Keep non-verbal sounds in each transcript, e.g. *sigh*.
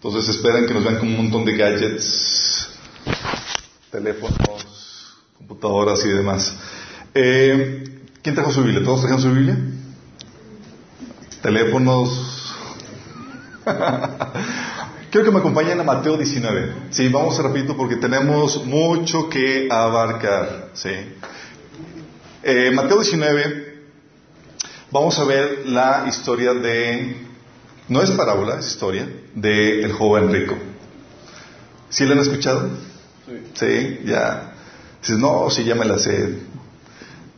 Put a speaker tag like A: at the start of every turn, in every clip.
A: Entonces esperan que nos vean como un montón de gadgets, teléfonos, computadoras y demás. Eh, ¿Quién trajo su Biblia? ¿Todos trajeron su Biblia? Teléfonos. *laughs* Quiero que me acompañen a Mateo 19. Sí, vamos rapidito porque tenemos mucho que abarcar. Sí. Eh, Mateo 19, vamos a ver la historia de no es parábola, es historia de el joven rico. ¿Sí la han escuchado? Sí. ya. Dices, no, sí, ya me la sé.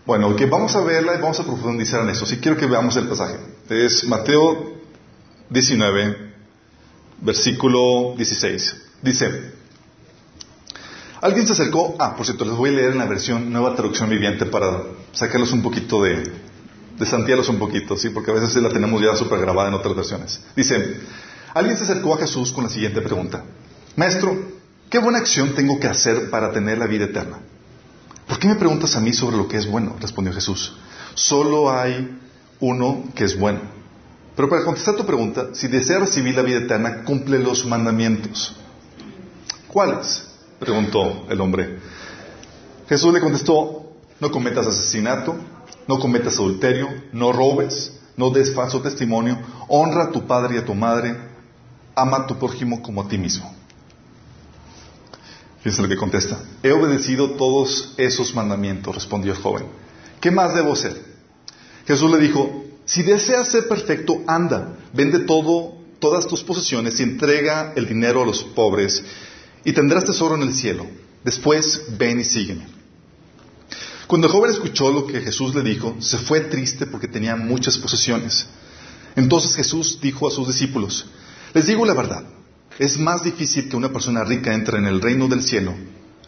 A: Bueno, que vamos a verla y vamos a profundizar en eso. Sí quiero que veamos el pasaje. Es Mateo 19, versículo 16. Dice, alguien se acercó, ah, por cierto, les voy a leer en la versión nueva traducción viviente para sacarlos un poquito de, desantiarlos un poquito, ¿sí? Porque a veces la tenemos ya súper grabada en otras versiones. Dice, alguien se acercó a Jesús con la siguiente pregunta. Maestro, ¿qué buena acción tengo que hacer para tener la vida eterna? ¿Por qué me preguntas a mí sobre lo que es bueno? Respondió Jesús. Solo hay uno que es bueno. Pero para contestar tu pregunta, si deseas recibir la vida eterna, cumple los mandamientos. ¿Cuáles? Preguntó el hombre. Jesús le contestó, no cometas asesinato, no cometas adulterio, no robes, no des falso testimonio, honra a tu padre y a tu madre, ama a tu prójimo como a ti mismo. Fíjense lo que contesta. He obedecido todos esos mandamientos, respondió el joven. ¿Qué más debo hacer? Jesús le dijo, si deseas ser perfecto, anda, vende todo, todas tus posesiones y entrega el dinero a los pobres y tendrás tesoro en el cielo. Después ven y sígueme. Cuando el joven escuchó lo que Jesús le dijo, se fue triste porque tenía muchas posesiones. Entonces Jesús dijo a sus discípulos, les digo la verdad, es más difícil que una persona rica entre en el reino del cielo.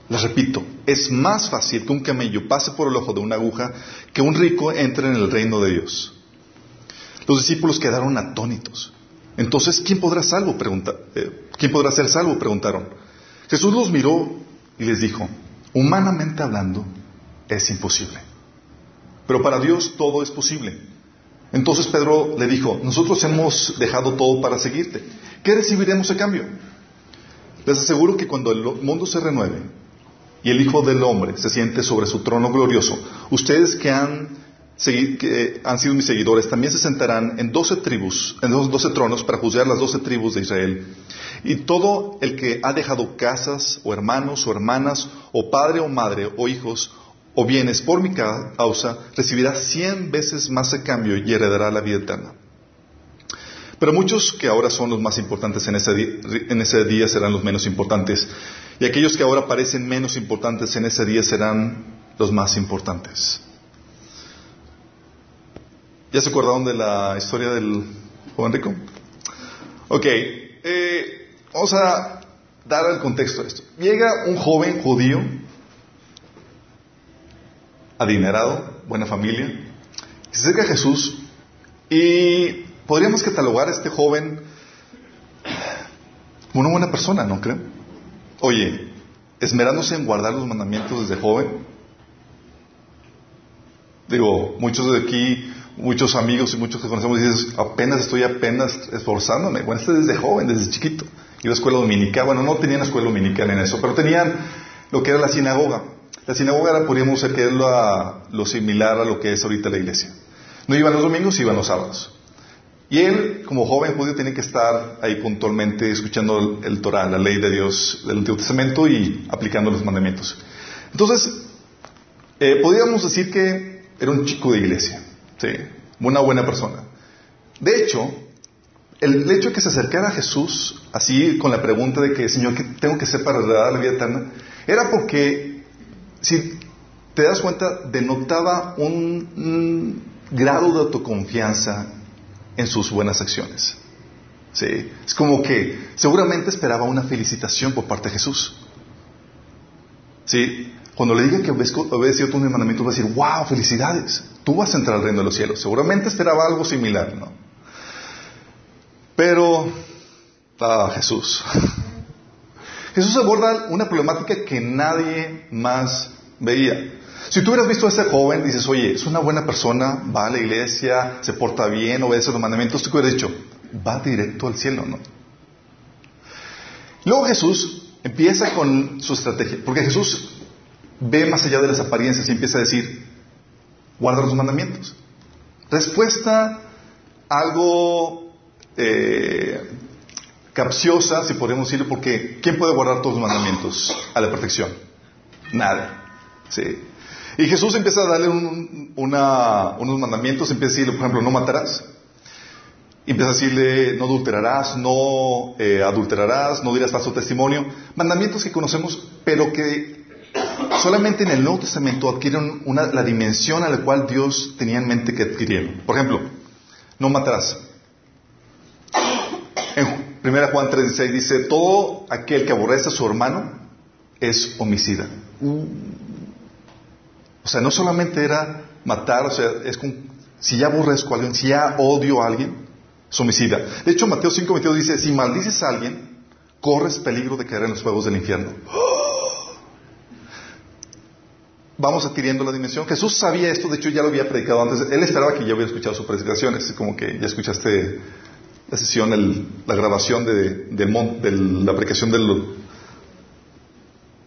A: Les repito, es más fácil que un camello pase por el ojo de una aguja que un rico entre en el reino de Dios. Los discípulos quedaron atónitos. Entonces, ¿quién podrá salvo? Eh, ¿Quién podrá ser salvo? Preguntaron. Jesús los miró y les dijo, humanamente hablando, es imposible. Pero para Dios todo es posible. Entonces Pedro le dijo, nosotros hemos dejado todo para seguirte. ¿Qué recibiremos a cambio? Les aseguro que cuando el mundo se renueve y el Hijo del Hombre se siente sobre su trono glorioso, ustedes que han, que han sido mis seguidores también se sentarán en doce tribus, en doce tronos para juzgar las doce tribus de Israel. Y todo el que ha dejado casas, o hermanos, o hermanas, o padre, o madre, o hijos, o bienes por mi causa, recibirá cien veces más a cambio y heredará la vida eterna. Pero muchos que ahora son los más importantes en ese, día, serán los menos importantes, y aquellos que ahora parecen menos importantes en ese día serán los más importantes. ¿Ya se acordaron de la historia del joven rico? Ok, eh, vamos a dar el contexto de esto. Llega un joven judío adinerado, buena familia, se acerca a Jesús y podríamos catalogar a este joven como una buena persona, ¿no creen? Oye, esmerándose en guardar los mandamientos desde joven. Digo, muchos de aquí, muchos amigos y muchos que conocemos dicen, apenas estoy apenas esforzándome. Bueno, este desde joven, desde chiquito. Iba a escuela dominical. Bueno, no tenían escuela dominical en eso, pero tenían lo que era la sinagoga. La sinagoga podríamos decir que es lo, similar a lo que es ahorita la iglesia. No iban los domingos, iban los sábados. Y él, como joven judío, tenía que estar ahí puntualmente escuchando el, Torah, la ley de Dios del Antiguo Testamento y aplicando los mandamientos. Entonces, eh, podríamos decir que era un chico de iglesia, ¿sí? una buena persona. De hecho, el hecho de que se acercara a Jesús, así con la pregunta de que, Señor, ¿qué tengo que hacer para dar la vida eterna? Era porque si te das cuenta, denotaba un, grado de autoconfianza en sus buenas acciones. ¿Sí? Es como que seguramente esperaba una felicitación por parte de Jesús. ¿Sí? Cuando le diga que obedecido tus mandamientos, va a decir, wow, felicidades, tú vas a entrar al reino de los cielos. Seguramente esperaba algo similar, ¿no? Pero, ah, Jesús. *laughs* Jesús aborda una problemática que nadie más veía. Si tú hubieras visto a ese joven, dices, oye, es una buena persona, va a la iglesia, se porta bien, obedece los mandamientos, tú hubieras dicho, va directo al cielo, ¿no? Luego Jesús empieza con su estrategia, porque Jesús ve más allá de las apariencias y empieza a decir, guarda los mandamientos. Respuesta algo eh, capciosa, si podemos decirlo, porque ¿quién puede guardar todos los mandamientos a la perfección? Nada. Sí. Y Jesús empieza a darle unos mandamientos, empieza a decirle, por ejemplo, no matarás. Empieza a decirle, no adulterarás, no eh, adulterarás, no dirás falso testimonio. Mandamientos que conocemos, pero que solamente en el Nuevo Testamento adquieren la dimensión a la cual Dios tenía en mente que adquirieran. Por ejemplo, no matarás. En 1 Juan 3:16 dice, todo aquel que aborrece a su hermano es homicida. O sea, no solamente era matar, o sea, es como, si ya aborrezco a alguien, si ya odio a alguien, es homicida. De hecho, Mateo 5:22 dice, si maldices a alguien, corres peligro de caer en los fuegos del infierno. Vamos adquiriendo la dimensión. Jesús sabía esto, de hecho ya lo había predicado antes. Él esperaba que yo hubiera escuchado su predicación, es como que ya escuchaste la sesión, la grabación de, la aplicación del,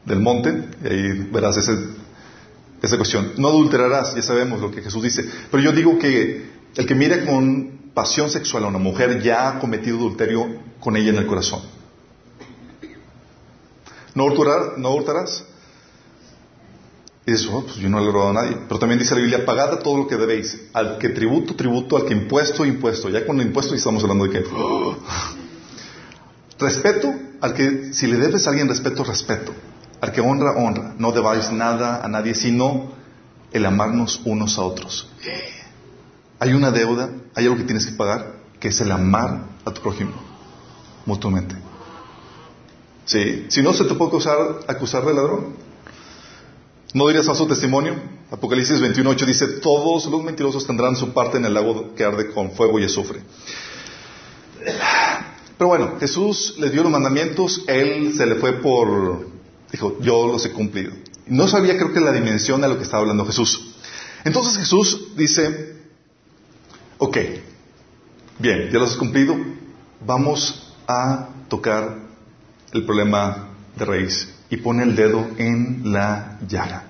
A: del monte, y ahí verás esa cuestión. No adulterarás, ya sabemos lo que Jesús dice. Pero yo digo que el que mira con pasión sexual a una mujer ya ha cometido adulterio con ella en el corazón. No, no hurtarás. Y dices, oh, pues yo no le he robado a nadie. Pero también dice la Biblia, pagad todo lo que debéis. Al que tributo, tributo. Al que impuesto, impuesto. Ya con el impuesto estamos hablando de que... respeto, al que si le debes a alguien respeto, respeto. Al que honra, honra. No debáis nada a nadie, sino el amarnos unos a otros. Hay una deuda, hay algo que tienes que pagar, que es el amar a tu prójimo, mutuamente. Sí. Si no, se te puede acusar, acusar de ladrón. No dirías su testimonio. Apocalipsis 21.8 dice, todos los mentirosos tendrán su parte en el lago que arde con fuego y azufre. Pero bueno, Jesús le dio los mandamientos, él se le fue por, dijo, yo los he cumplido. No sabía creo que la dimensión de lo que estaba hablando Jesús. Entonces Jesús dice, ok, bien, ya los has cumplido, vamos a tocar el problema de raíz y pone el dedo en la llaga.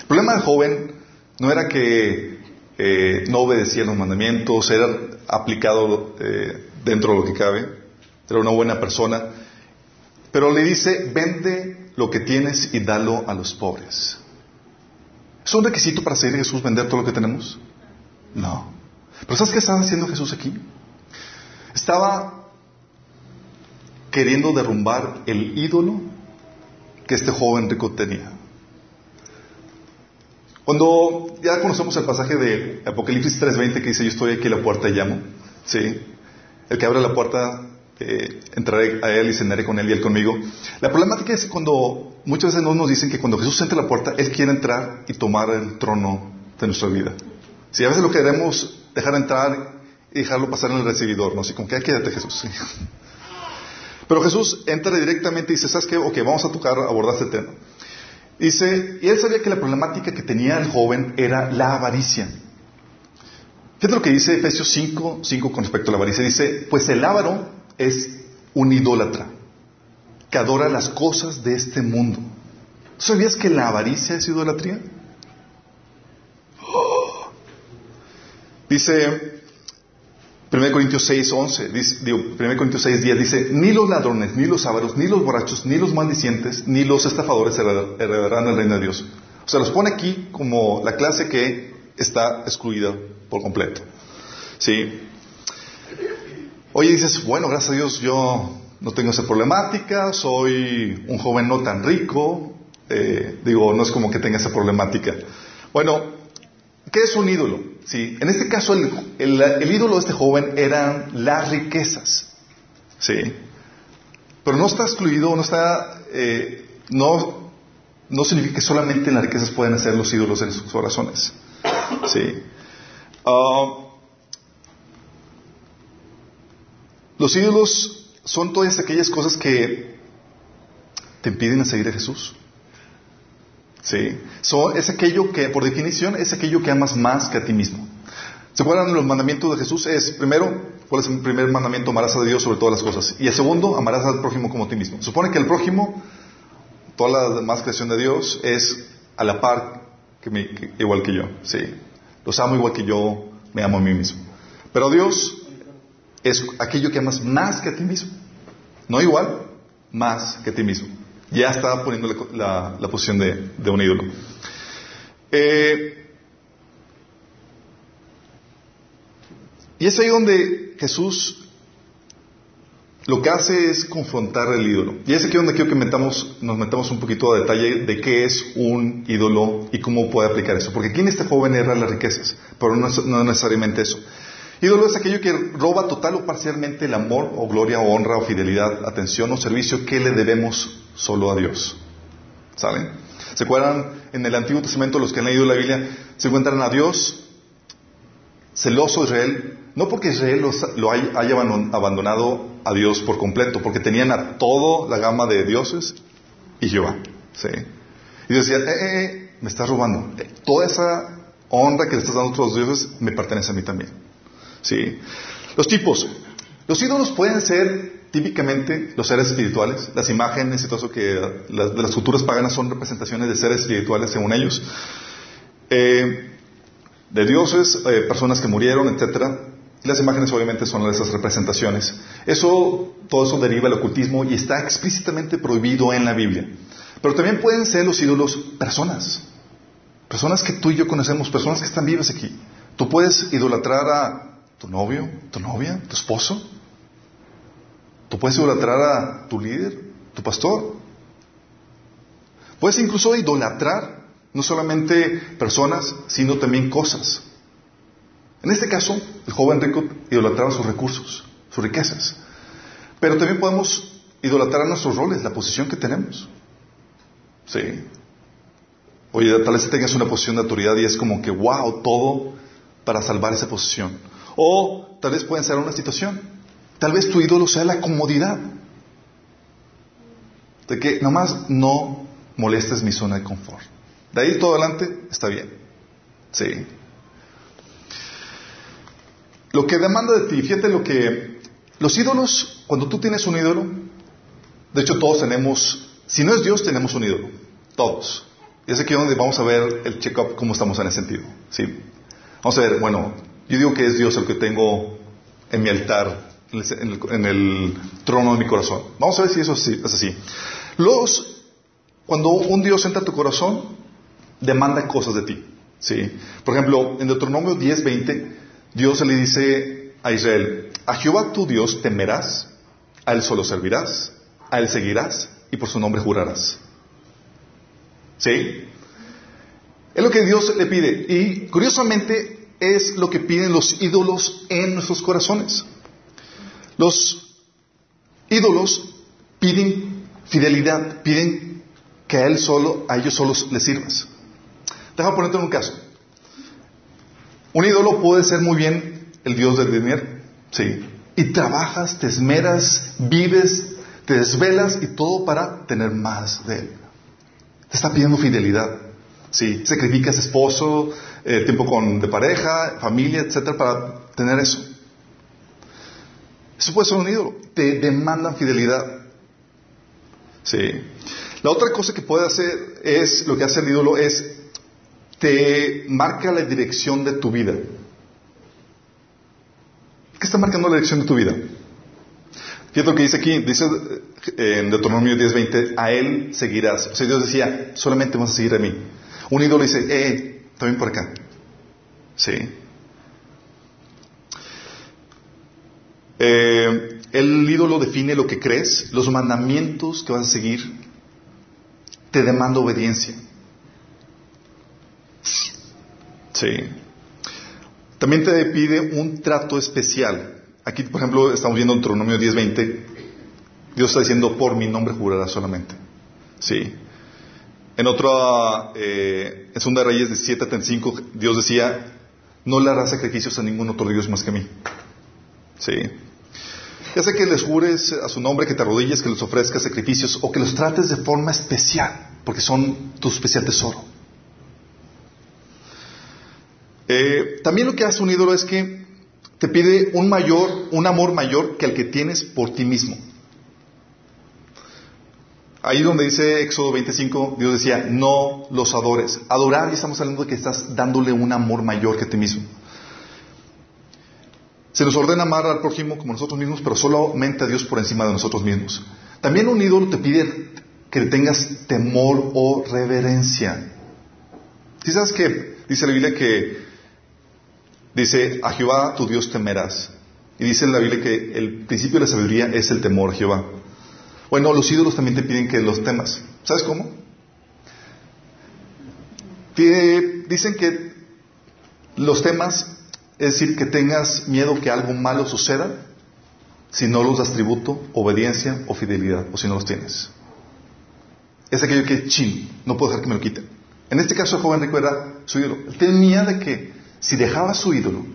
A: El problema del joven no era que eh, no obedecía los mandamientos, era aplicado eh, dentro de lo que cabe, era una buena persona, pero le dice, vende lo que tienes y dalo a los pobres. ¿Es un requisito para seguir a Jesús vender todo lo que tenemos? No. Pero ¿sabes qué estaba haciendo Jesús aquí? Estaba queriendo derrumbar el ídolo que este joven rico tenía. Cuando ya conocemos el pasaje de Apocalipsis 3:20 que dice, yo estoy aquí a la puerta y llamo, ¿sí? El que abre la puerta, eh, entraré a él y cenaré con él y él conmigo. La problemática es cuando muchas veces nos dicen que cuando Jesús entra a la puerta, Él quiere entrar y tomar el trono de nuestra vida. Si a veces lo queremos dejar entrar y dejarlo pasar en el recibidor, ¿no? Así como que quédate Jesús. *laughs* Pero Jesús entra directamente y dice, ¿sabes qué? Ok, vamos a tocar, abordar este tema. Dice, y él sabía que la problemática que tenía el joven era la avaricia. Fíjate lo que dice Efesios 5, 5 con respecto a la avaricia. Dice, pues el avaro es un idólatra que adora las cosas de este mundo. ¿Sabías que la avaricia es idolatría? *gasps* Dice 1 Corintios 6, 11, dice, 1 Corintios 6, 10 dice, ni los ladrones, ni los ávaros, ni los borrachos, ni los maldicientes, ni los estafadores heredarán el reino de Dios. O sea, los pone aquí como la clase que está excluida por completo. ¿Sí? Oye, dices, bueno, gracias a Dios yo no tengo esa problemática, soy un joven no tan rico, eh, digo, no es como que tenga esa problemática. Bueno, ¿Qué es un ídolo? ¿Sí? En este caso, el, ídolo de este joven eran las riquezas. ¿Sí? Pero no está excluido, no está, eh, no, no significa que solamente las riquezas pueden ser los ídolos en sus corazones. ¿Sí? Ah, los ídolos son todas aquellas cosas que te impiden seguir a Jesús. Sí. es aquello que, por definición, es aquello que amas más que a ti mismo. ¿Se acuerdan los mandamientos de Jesús? Es, primero, ¿cuál es el primer mandamiento? Amarás a Dios sobre todas las cosas. Y el segundo, amarás al prójimo como a ti mismo. Supone que el prójimo, toda la demás creación de Dios, es a la par que, igual que yo. Sí. Los amo igual que yo me amo a mí mismo. Pero Dios es aquello que amas más que a ti mismo. No igual, más que a ti mismo. Ya está poniendo la, posición de, un ídolo. Eh, y es ahí donde Jesús lo que hace es confrontar el ídolo. Y es aquí donde quiero que metamos, nos metamos un poquito de detalle de qué es un ídolo y cómo puede aplicar eso. Porque aquí en este joven era las riquezas, pero no, no necesariamente eso. Ídolo es aquello que roba total o parcialmente el amor o gloria o honra o fidelidad, atención o servicio que le debemos solo a Dios. ¿Saben? ¿Se acuerdan en el Antiguo Testamento los que han leído la Biblia? Se encuentran a Dios celoso de Israel, no porque Israel lo haya abandonado a Dios por completo, porque tenían a toda la gama de dioses y Jehová. ¿sí? Y decía, eh, eh, eh, me estás robando. Toda esa honra que le estás dando a otros dioses me pertenece a mí también. ¿Sí? Los tipos. Los ídolos pueden ser típicamente los seres espirituales. Las imágenes y todo eso que las, de las culturas paganas son representaciones de seres espirituales según ellos. Eh, de dioses, eh, personas que murieron, etcétera. Las imágenes obviamente son esas representaciones. Eso, todo eso deriva del ocultismo y está explícitamente prohibido en la Biblia. Pero también pueden ser los ídolos personas. Personas que tú y yo conocemos, personas que están vivas aquí. Tú puedes idolatrar a tu novio, tu novia, tu esposo. Tú puedes idolatrar a tu líder, tu pastor. Puedes incluso idolatrar no solamente personas, sino también cosas. En este caso, el joven rico idolatraba sus recursos, sus riquezas. Pero también podemos idolatrar nuestros roles, la posición que tenemos. Sí. Oye, tal vez tengas una posición de autoridad y es como que, wow, todo para salvar esa posición. O tal vez pueden ser una situación. Tal vez tu ídolo sea la comodidad. De que nomás no molestes mi zona de confort. De ahí todo adelante está bien. Sí. Lo que demanda de ti, fíjate lo que... Los ídolos, cuando tú tienes un ídolo, de hecho todos tenemos, si no es Dios, tenemos un ídolo. Todos. Y es aquí donde vamos a ver el check-up, cómo estamos en ese sentido. ¿sí? Vamos a ver, bueno, yo digo que es Dios el que tengo en mi altar, en el, trono de mi corazón. Vamos a ver si eso es así. Los, cuando un Dios entra a tu corazón, demanda cosas de ti. ¿sí? Por ejemplo, en Deuteronomio 10:20, Dios le dice a Israel, a Jehová tu Dios temerás, a Él solo servirás, a Él seguirás y por su nombre jurarás. ¿Sí? Es lo que Dios le pide. Y curiosamente, es lo que piden los ídolos en nuestros corazones. Los ídolos piden fidelidad, piden que a él solo, a ellos solos les sirvas. Déjame ponerte en un caso. Un ídolo puede ser muy bien el dios del dinero, sí. Y trabajas, te esmeras, vives, te desvelas y todo para tener más de él. Te está pidiendo fidelidad. Sí, sacrificas esposo, eh, tiempo con, de pareja, familia, etcétera, para tener eso. Eso puede ser un ídolo. Te demandan fidelidad. Sí. La otra cosa que puede hacer es, lo que hace el ídolo es, te marca la dirección de tu vida. ¿Qué está marcando la dirección de tu vida? Fíjate lo que dice aquí, dice eh, en Deuteronomio 10:20, a él seguirás. O sea, Dios decía, solamente vas a seguir a mí. Un ídolo dice, eh, también por acá. Sí. Eh, el ídolo define lo que crees, los mandamientos que vas a seguir, te demanda obediencia. Sí. También te pide un trato especial. Aquí, por ejemplo, estamos viendo en Deuteronomio 10:20. Dios está diciendo, por mi nombre jurará solamente. Sí. En otra, eh, en Segunda Reyes de 7 Dios decía, no le harás sacrificios a ningún otro Dios más que a mí. Sí. Ya sea que les jures a su nombre, que te arrodilles, que les ofrezcas sacrificios o que los trates de forma especial, porque son tu especial tesoro. Eh, también lo que hace un ídolo es que te pide un mayor, un amor mayor que el que tienes por ti mismo. Ahí donde dice Éxodo 25, Dios decía, no los adores. Adorar, y estamos hablando de que estás dándole un amor mayor que ti mismo. Se nos ordena amar al prójimo como nosotros mismos, pero solamente a Dios por encima de nosotros mismos. También un ídolo te pide que tengas temor o reverencia. ¿Sí sabes que dice la Biblia que dice a Jehová tu Dios temerás? Y dice en la Biblia que el principio de la sabiduría es el temor a Jehová. Bueno, los ídolos también te piden que los temas. ¿Sabes cómo? dicen que los temas, es decir, que tengas miedo que algo malo suceda si no los das tributo, obediencia o fidelidad, o si no los tienes. Es aquello que, chin, no puedo dejar que me lo quiten. En este caso el joven rico era su ídolo. Él tenía de que si dejaba su ídolo,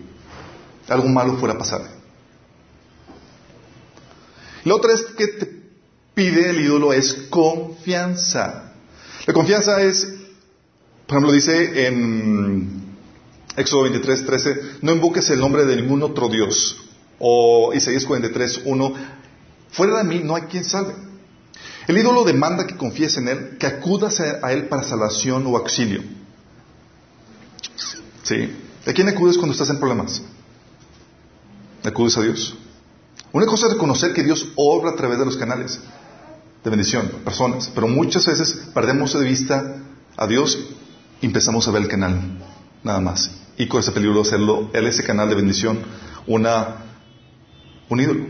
A: algo malo fuera a pasar. La otra es que te pide el ídolo es confianza. La confianza es, por ejemplo, dice en Éxodo 23, 13, no invoques el nombre de ningún otro Dios. O Isaías 43, 1, fuera de mí no hay quien salve. El ídolo demanda que confíes en Él, que acudas a Él para salvación o auxilio. ¿Sí? ¿A quién acudes cuando estás en problemas? ¿Acudes a Dios? Una cosa es reconocer que Dios obra a través de los canales de bendición, personas. Pero muchas veces perdemos de vista a Dios y empezamos a ver el canal, nada más. Y con ese peligro de hacerlo, él ese canal de bendición, una, un ídolo.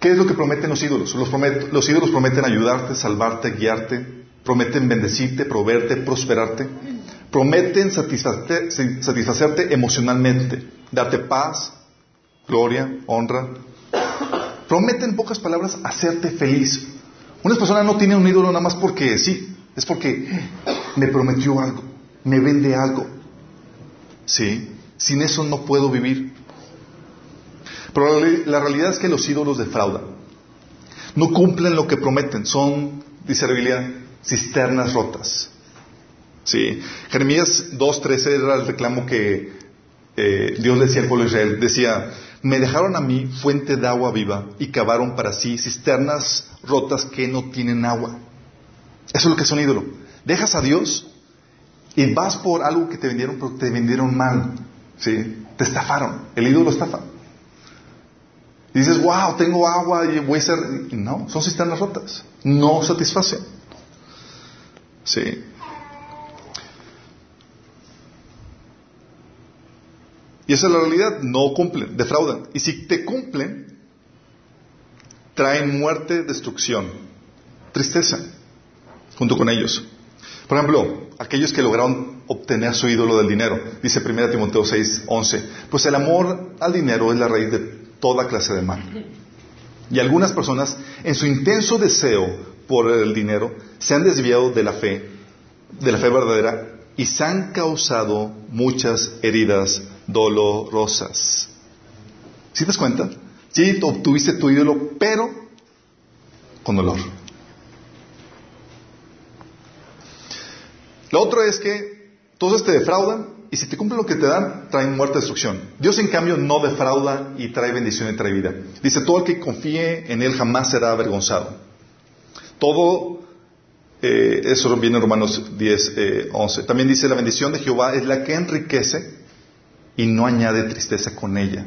A: ¿Qué es lo que prometen los ídolos? Los, los ídolos prometen ayudarte, salvarte, guiarte, prometen bendecirte, proveerte, prosperarte, prometen satisfacerte, satisfacerte emocionalmente, darte paz, gloria, honra. Prometen, en pocas palabras, hacerte feliz. Una persona no tiene un ídolo nada más porque sí, es porque me prometió algo, me vende algo. Sí, sin eso no puedo vivir. Pero la, realidad es que los ídolos defraudan. No cumplen lo que prometen, son, dice la Biblia, cisternas rotas. Sí. Jeremías 2.13 era el reclamo que eh, Dios decía al pueblo de Israel. Decía, me dejaron a mí fuente de agua viva y cavaron para sí cisternas rotas que no tienen agua. Eso es lo que es un ídolo. Dejas a Dios y vas por algo que te vendieron, mal. ¿sí? Te estafaron. El ídolo estafa. Y dices, wow, tengo agua y voy a ser. No, son cisternas rotas. No satisfacen. Sí. Y esa es la realidad, no cumplen, defraudan. Y si te cumplen, traen muerte, destrucción, tristeza, junto con ellos. Por ejemplo, aquellos que lograron obtener su ídolo del dinero, dice 1 Timoteo 6, 11, pues el amor al dinero es la raíz de toda clase de mal. Y algunas personas, en su intenso deseo por el dinero, se han desviado de la fe, de la fe verdadera, y se han causado muchas heridas dolorosas. ¿Sí te das cuenta? Sí, obtuviste tu ídolo, pero con dolor. Lo otro es que todos te defraudan y si te cumplen lo que te dan, traen muerte y destrucción. Dios, en cambio, no defrauda y trae bendición y trae vida. Dice, todo el que confíe en Él jamás será avergonzado. Todo, eh, eso viene en Romanos 10, 11. Eh, También dice, la bendición de Jehová es la que enriquece y no añade tristeza con ella.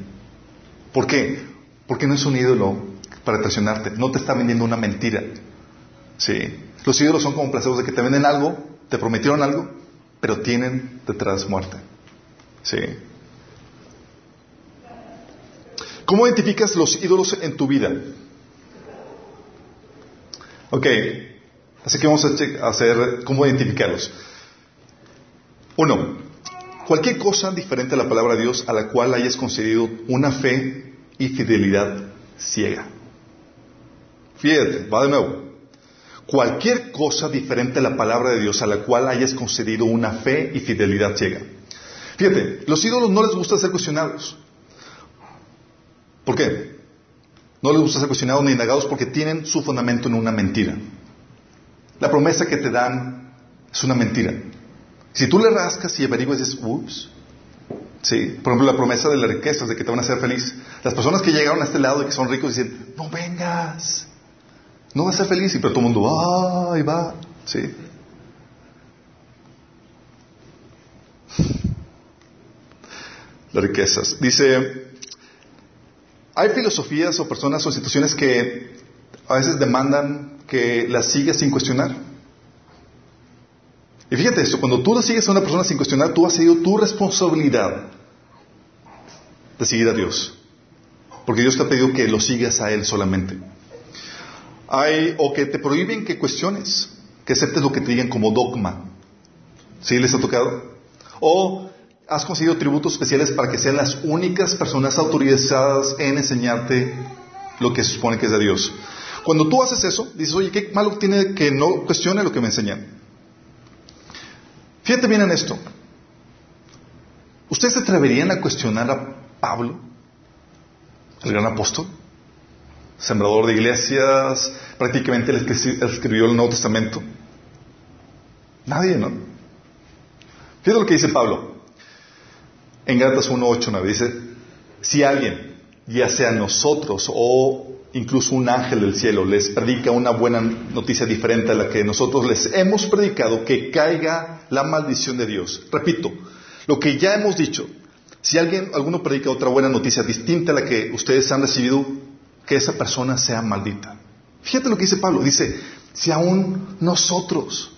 A: ¿Por qué? Porque no es un ídolo para traicionarte, no te está vendiendo una mentira. Sí. Los ídolos son como placebos de que te venden algo, te prometieron algo, pero tienen detrás muerte. Sí. ¿Cómo identificas los ídolos en tu vida? Ok, así que vamos a hacer cómo identificarlos. Uno, Cualquier cosa diferente a la palabra de Dios a la cual hayas concedido una fe y fidelidad ciega. Fíjate, va de nuevo. Cualquier cosa diferente a la palabra de Dios a la cual hayas concedido una fe y fidelidad ciega. Fíjate, los ídolos no les gusta ser cuestionados. ¿Por qué? No les gusta ser cuestionados ni indagados porque tienen su fundamento en una mentira. La promesa que te dan es una mentira. Si tú le rascas y averiguas, dices, ups, Sí, por ejemplo, la promesa de las riquezas, de que te van a hacer feliz. Las personas que llegaron a este lado y que son ricos dicen, no vengas, no vas a ser feliz. Y pero todo el mundo, ay, va. Sí. Las riquezas. Dice, hay filosofías o personas o instituciones que a veces demandan que las sigas sin cuestionar. Y fíjate esto, cuando tú sigues a una persona sin cuestionar, tú has seguido tu responsabilidad de seguir a Dios. Porque Dios te ha pedido que lo sigas a Él solamente. Hay, o que te prohíben que cuestiones, que aceptes lo que te digan como dogma. ¿Sí les ha tocado? O has conseguido tributos especiales para que sean las únicas personas autorizadas en enseñarte lo que se supone que es de Dios. Cuando tú haces eso, dices, oye, qué malo tiene que no cuestione lo que me enseñan. Fíjate bien en esto. ¿Ustedes se atreverían a cuestionar a Pablo, el gran apóstol? Sembrador de iglesias, prácticamente el que escribió el Nuevo Testamento. Nadie, ¿no? Fíjate lo que dice Pablo. En Gálatas 1, 8, 9 dice, si alguien, ya sea nosotros o incluso un ángel del cielo, les predica una buena noticia diferente a la que nosotros les hemos predicado, que caiga la maldición de Dios. Repito, lo que ya hemos dicho, si alguien, alguno predica otra buena noticia distinta a la que ustedes han recibido, que esa persona sea maldita. Fíjate lo que dice Pablo, dice, si aún nosotros,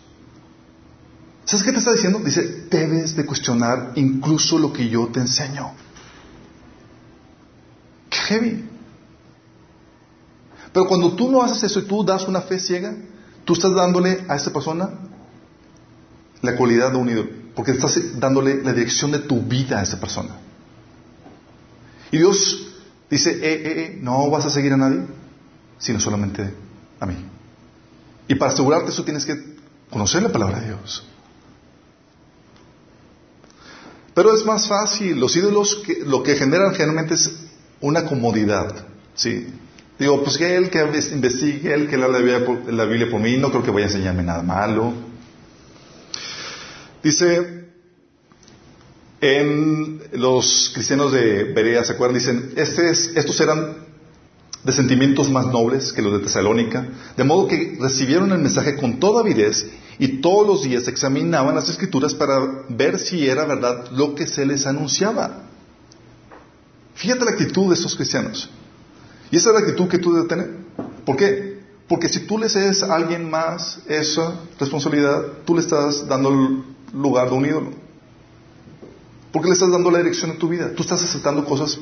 A: ¿sabes qué te está diciendo? Dice, debes de cuestionar incluso lo que yo te enseño. Qué heavy. Pero cuando tú no haces eso y tú das una fe ciega, tú estás dándole a esa persona la cualidad de un ídolo, porque estás dándole la dirección de tu vida a esa persona. Y Dios dice, eh, eh, eh, no vas a seguir a nadie, sino solamente a mí. Y para asegurarte eso tienes que conocer la palabra de Dios. Pero es más fácil, los ídolos lo que generan generalmente es una comodidad, ¿sí? Digo, pues que él que investigue, él que lea la Biblia por mí, no creo que vaya a enseñarme nada malo. Dice, en los cristianos de Berea, ¿se acuerdan? Dicen, este estos eran de sentimientos más nobles que los de Tesalónica, de modo que recibieron el mensaje con toda avidez y todos los días examinaban las escrituras para ver si era verdad lo que se les anunciaba. Fíjate la actitud de estos cristianos. Y esa es la actitud que tú debes tener. ¿Por qué? Porque si tú le cedes a alguien más esa responsabilidad, tú le estás dando el lugar de un ídolo. Porque le estás dando la dirección de tu vida. Tú estás aceptando cosas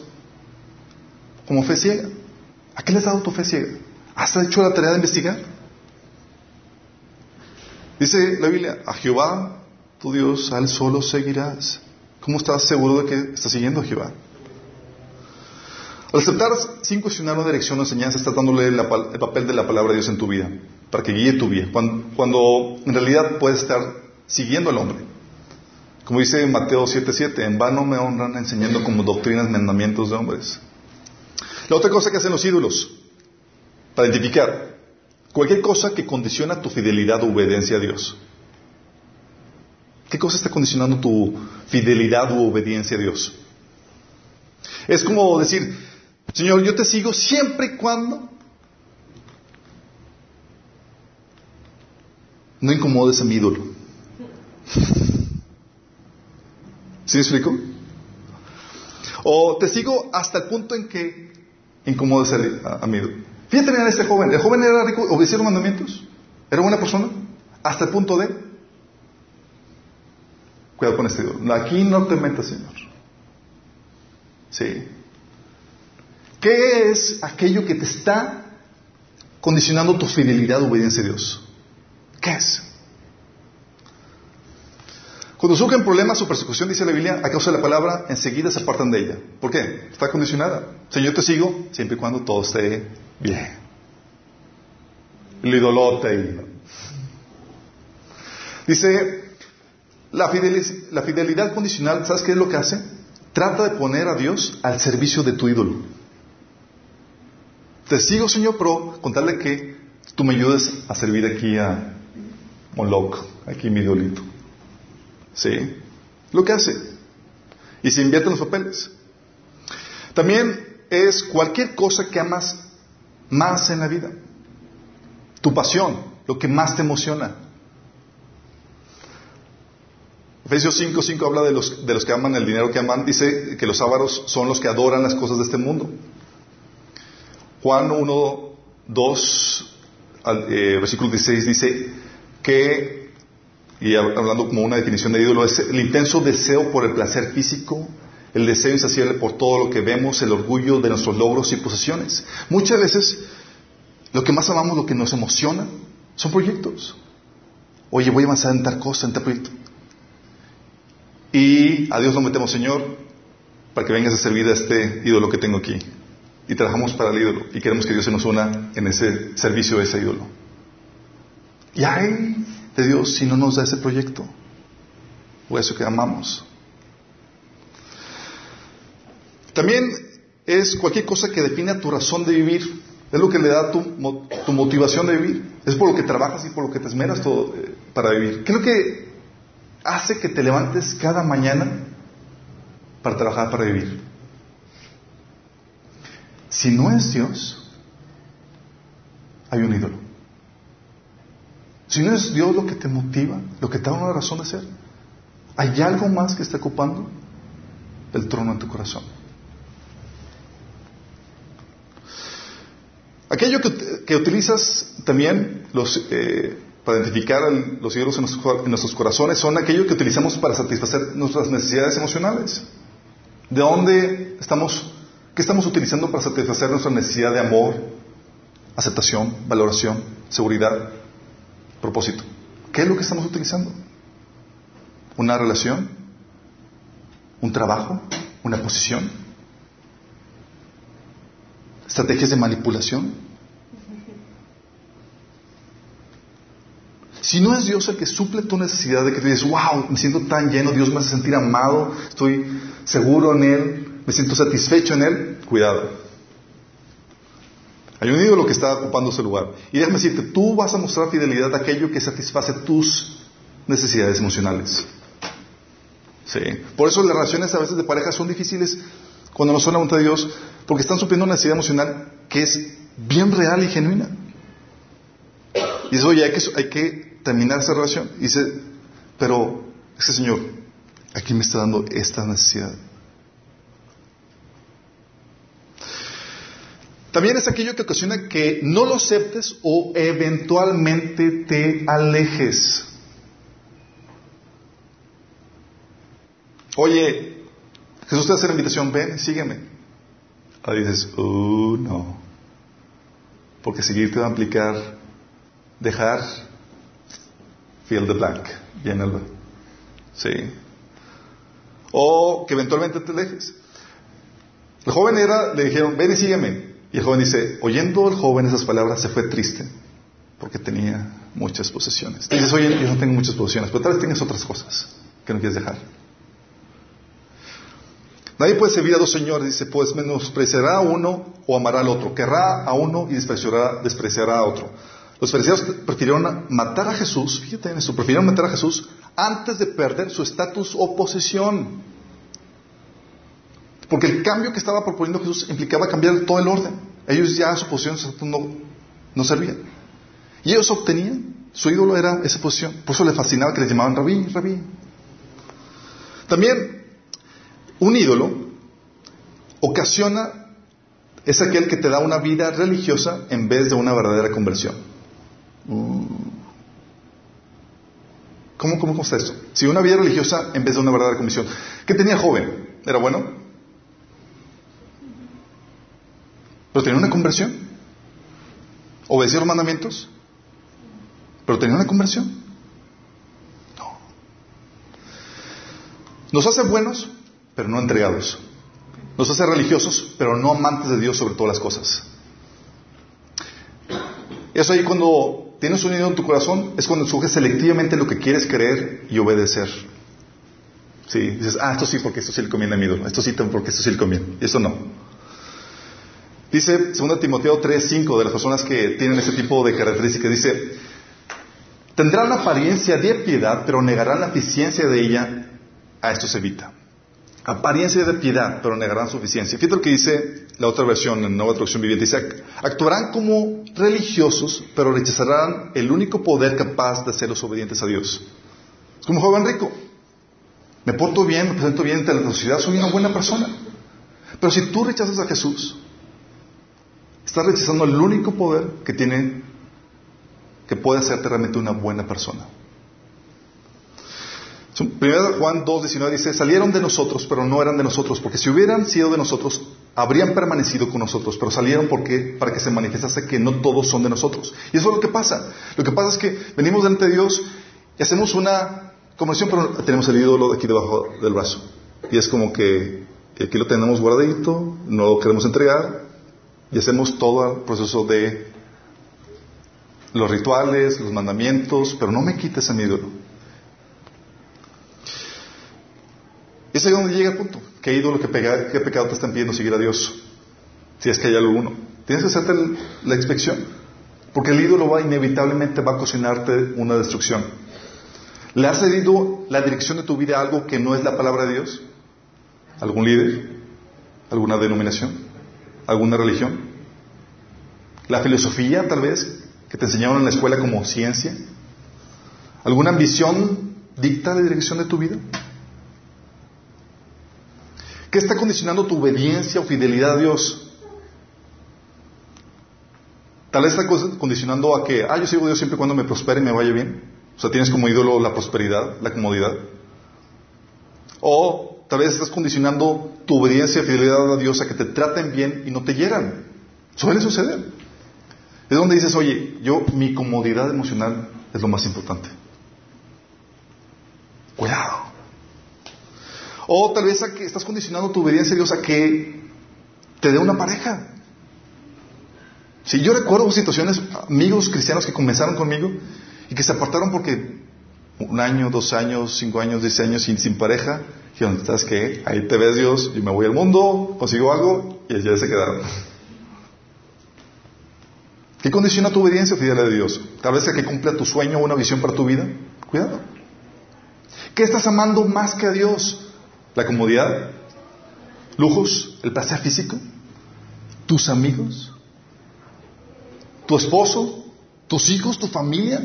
A: como fe ciega. ¿A qué le has dado tu fe ciega? ¿Has hecho la tarea de investigar? Dice la Biblia, a Jehová, tu Dios, al solo seguirás. ¿Cómo estás seguro de que estás siguiendo a Jehová? Al aceptar sin cuestionar una dirección o enseñanza, estás dándole el papel de la palabra de Dios en tu vida, para que guíe tu vida, cuando, en realidad puedes estar siguiendo al hombre. Como dice Mateo 7:7, en vano me honran enseñando como doctrinas mandamientos de hombres. La otra cosa que hacen los ídolos, para identificar cualquier cosa que condiciona tu fidelidad o obediencia a Dios. ¿Qué cosa está condicionando tu fidelidad u obediencia a Dios? Es como decir, Señor, yo te sigo siempre y cuando no incomodes a mi ídolo. ¿Sí me explico? O te sigo hasta el punto en que incomodes a, mi ídolo. Fíjate a este joven. El joven era rico, obedecía los mandamientos. Era buena persona. Hasta el punto de. Cuidado con este ídolo. Aquí no te metas, Señor. Sí. ¿Qué es aquello que te está condicionando tu fidelidad o obediencia a Dios? ¿Qué es? Cuando surgen problemas o persecución, dice la Biblia, a causa de la palabra, enseguida se apartan de ella. ¿Por qué? Está condicionada. Señor, te sigo siempre y cuando todo esté bien. El idolote. Y... Dice, la la fidelidad condicional, ¿sabes qué es lo que hace? Trata de poner a Dios al servicio de tu ídolo. Te sigo, Señor, pero contarle que tú me ayudes a servir aquí a Moloch, aquí mi idolito. ¿Sí? Lo que hace. Y se invierten los papeles. También es cualquier cosa que amas más en la vida. Tu pasión, lo que más te emociona. Efesios 5, 5 habla de los, de los que aman el dinero que aman. Dice que los ávaros son los que adoran las cosas de este mundo. Juan 1, 2, eh, versículo 16 dice que, y hablando como una definición de ídolo, es el intenso deseo por el placer físico, el deseo insaciable por todo lo que vemos, el orgullo de nuestros logros y posesiones. Muchas veces lo que más amamos, lo que nos emociona, son proyectos. Oye, voy a avanzar en tal cosa, en tal proyecto. Y a Dios lo metemos, Señor, para que vengas a servir a este ídolo que tengo aquí. Y trabajamos para el ídolo. Y queremos que Dios se nos una en ese servicio de ese ídolo. Y hay de Dios si no nos da ese proyecto. O eso que amamos. También es cualquier cosa que define tu razón de vivir. Es lo que le da tu, tu, motivación de vivir. Es por lo que trabajas y por lo que te esmeras todo, eh, para vivir. ¿Qué es lo que hace que te levantes cada mañana para trabajar, para vivir. Si no es Dios, hay un ídolo. Si no es Dios lo que te motiva, lo que te da una razón de ser, hay algo más que está ocupando el trono en tu corazón. Aquello que, utilizas también eh, para identificar los ídolos en nuestros, corazones son aquellos que utilizamos para satisfacer nuestras necesidades emocionales. ¿De dónde estamos, qué estamos utilizando para satisfacer nuestra necesidad de amor, aceptación, valoración, seguridad, propósito? ¿Qué es lo que estamos utilizando? ¿Una relación? ¿Un trabajo? ¿Una posición? ¿Estrategias de manipulación? Si no es Dios el que suple tu necesidad de que te dices, wow, me siento tan lleno, Dios me hace sentir amado, estoy seguro en Él, me siento satisfecho en Él, cuidado. Hay un ídolo que está ocupando ese lugar. Y déjame decirte, tú vas a mostrar fidelidad a aquello que satisface tus necesidades emocionales. Sí. Por eso las relaciones a veces de pareja son difíciles cuando no son la voluntad de Dios, porque están supliendo una necesidad emocional que es bien real y genuina. Y dice, oye, hay que, hay que terminar esa relación. dice, pero ese Señor, aquí me está dando esta necesidad. También es aquello que ocasiona que no lo aceptes o eventualmente te alejes. Oye, Jesús te hace la invitación, ven, sígueme. Ahí dices, oh, no. Porque seguir te va a implicar dejar fill the blank, llénalo. Sí. O que eventualmente te alejes. El joven era, le dijeron, ven y sígueme. Y el joven dice, oyendo el joven esas palabras, se fue triste, porque tenía muchas posesiones. dices, oye, yo no tengo muchas posesiones, pero tal vez tienes otras cosas que no quieres dejar. Nadie puede servir a dos señores, dice, pues menospreciará a uno o amará al otro, querrá a uno y despreciará, despreciará a otro. Los fariseos prefirieron matar a Jesús, fíjate en eso, prefirieron matar a Jesús antes de perder su estatus o posesión. Porque el cambio que estaba proponiendo Jesús implicaba cambiar todo el orden. Ellos ya su posición no, no servían. Y ellos obtenían, su ídolo era esa posición. Por eso le fascinaba que les llamaban rabí, rabí. También, un ídolo ocasiona, es aquel que te da una vida religiosa en vez de una verdadera conversión. Mm. ¿Cómo, cómo está esto? Si una vida religiosa en vez de una verdadera comisión. ¿Qué tenía joven? ¿Era bueno? ¿Pero tenía una conversión? ¿Obedecía los mandamientos? ¿Pero tenía una conversión? No. Nos hace buenos, pero no entregados. Nos hace religiosos, pero no amantes de Dios sobre todas las cosas. Eso ahí cuando tienes un ídolo en tu corazón es cuando escoges selectivamente lo que quieres creer y obedecer. Sí, dices, ah, esto sí porque esto sí le conviene a mi ídolo, esto sí porque esto sí le conviene, esto no. Dice 2 Timoteo 3:5 de las personas que tienen ese tipo de características, dice, tendrán la apariencia de piedad, pero negarán la eficiencia de ella, a esto se evita. apariencia de piedad, pero negarán suficiencia. Fíjate lo que dice la otra versión, en Nueva Traducción Viviente. Dice, actuarán como religiosos, pero rechazarán el único poder capaz de hacerlos obedientes a Dios. Es como joven rico. Me porto bien, me presento bien ante la sociedad, soy una buena persona. Pero si tú rechazas a Jesús, estás rechazando el único poder que tiene, que puede hacerte realmente una buena persona. Primero Juan 2.19 dice, salieron de nosotros, pero no eran de nosotros, porque si hubieran sido de nosotros, habrían permanecido con nosotros, pero salieron porque, para que se manifestase que no todos son de nosotros. Y eso es lo que pasa. Lo que pasa es que venimos delante de Dios y hacemos una conversión, pero tenemos el ídolo aquí debajo del brazo. Y es como que aquí lo tenemos guardadito, no lo queremos entregar, y hacemos todo el proceso de los rituales, los mandamientos, pero no me quites a mi ídolo. Y es ahí donde llega el punto. ¿Qué ídolo, qué, qué pecado te están pidiendo seguir a Dios? Si es que hay alguno. Tienes que hacerte la inspección. Porque el ídolo va inevitablemente va a cocinarte una destrucción. ¿Le has cedido la dirección de tu vida a algo que no es la palabra de Dios? ¿Algún líder? ¿Alguna denominación? ¿Alguna religión? ¿La filosofía tal vez que te enseñaron en la escuela como ciencia? ¿Alguna ambición dicta la dirección de tu vida? ¿Qué está condicionando tu obediencia o fidelidad a Dios? Tal vez está condicionando a que, ah, yo sigo a Dios siempre y cuando me prospere y me vaya bien. O sea, tienes como ídolo la prosperidad, la comodidad. O tal vez estás condicionando tu obediencia y fidelidad a Dios a que te traten bien y no te hieran. Suele suceder. Es donde dices, oye, yo, mi comodidad emocional es lo más importante. Cuidado. O tal vez a que estás condicionando tu obediencia a Dios a que te dé una pareja. Si yo recuerdo situaciones, amigos cristianos que comenzaron conmigo y que se apartaron porque un año, dos años, cinco años, diez años sin, sin pareja, dijeron, ¿sabes qué? Ahí te ves Dios, y me voy al mundo, consigo algo, y ya se quedaron. ¿Qué condiciona tu obediencia fidelidad de Dios? Tal vez a que cumpla tu sueño o una visión para tu vida. Cuidado. ¿Qué estás amando más que a Dios? la comodidad, lujos, el placer físico, tus amigos, tu esposo, tus hijos, tu familia,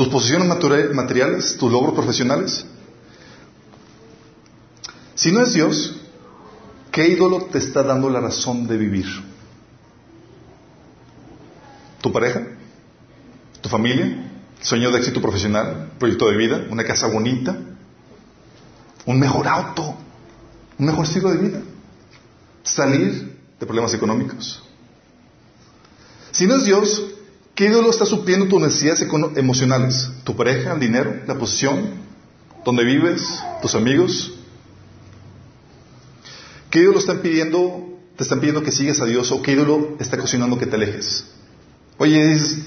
A: tus posiciones materiales, tus logros profesionales. Si no es Dios, ¿qué ídolo te está dando la razón de vivir? ¿Tu pareja? ¿Tu familia? ¿Sueño de éxito profesional? ¿Proyecto de vida? ¿Una casa bonita? un mejor auto, un mejor estilo de vida, salir de problemas económicos. Si no es Dios, ¿qué ídolo está supliendo tus necesidades emocionales? ¿Tu pareja, el dinero, la posición, donde vives, tus amigos? ¿Qué ídolo están pidiendo, te están pidiendo que sigas a Dios o qué ídolo está cocinando que te alejes? Oye, dices,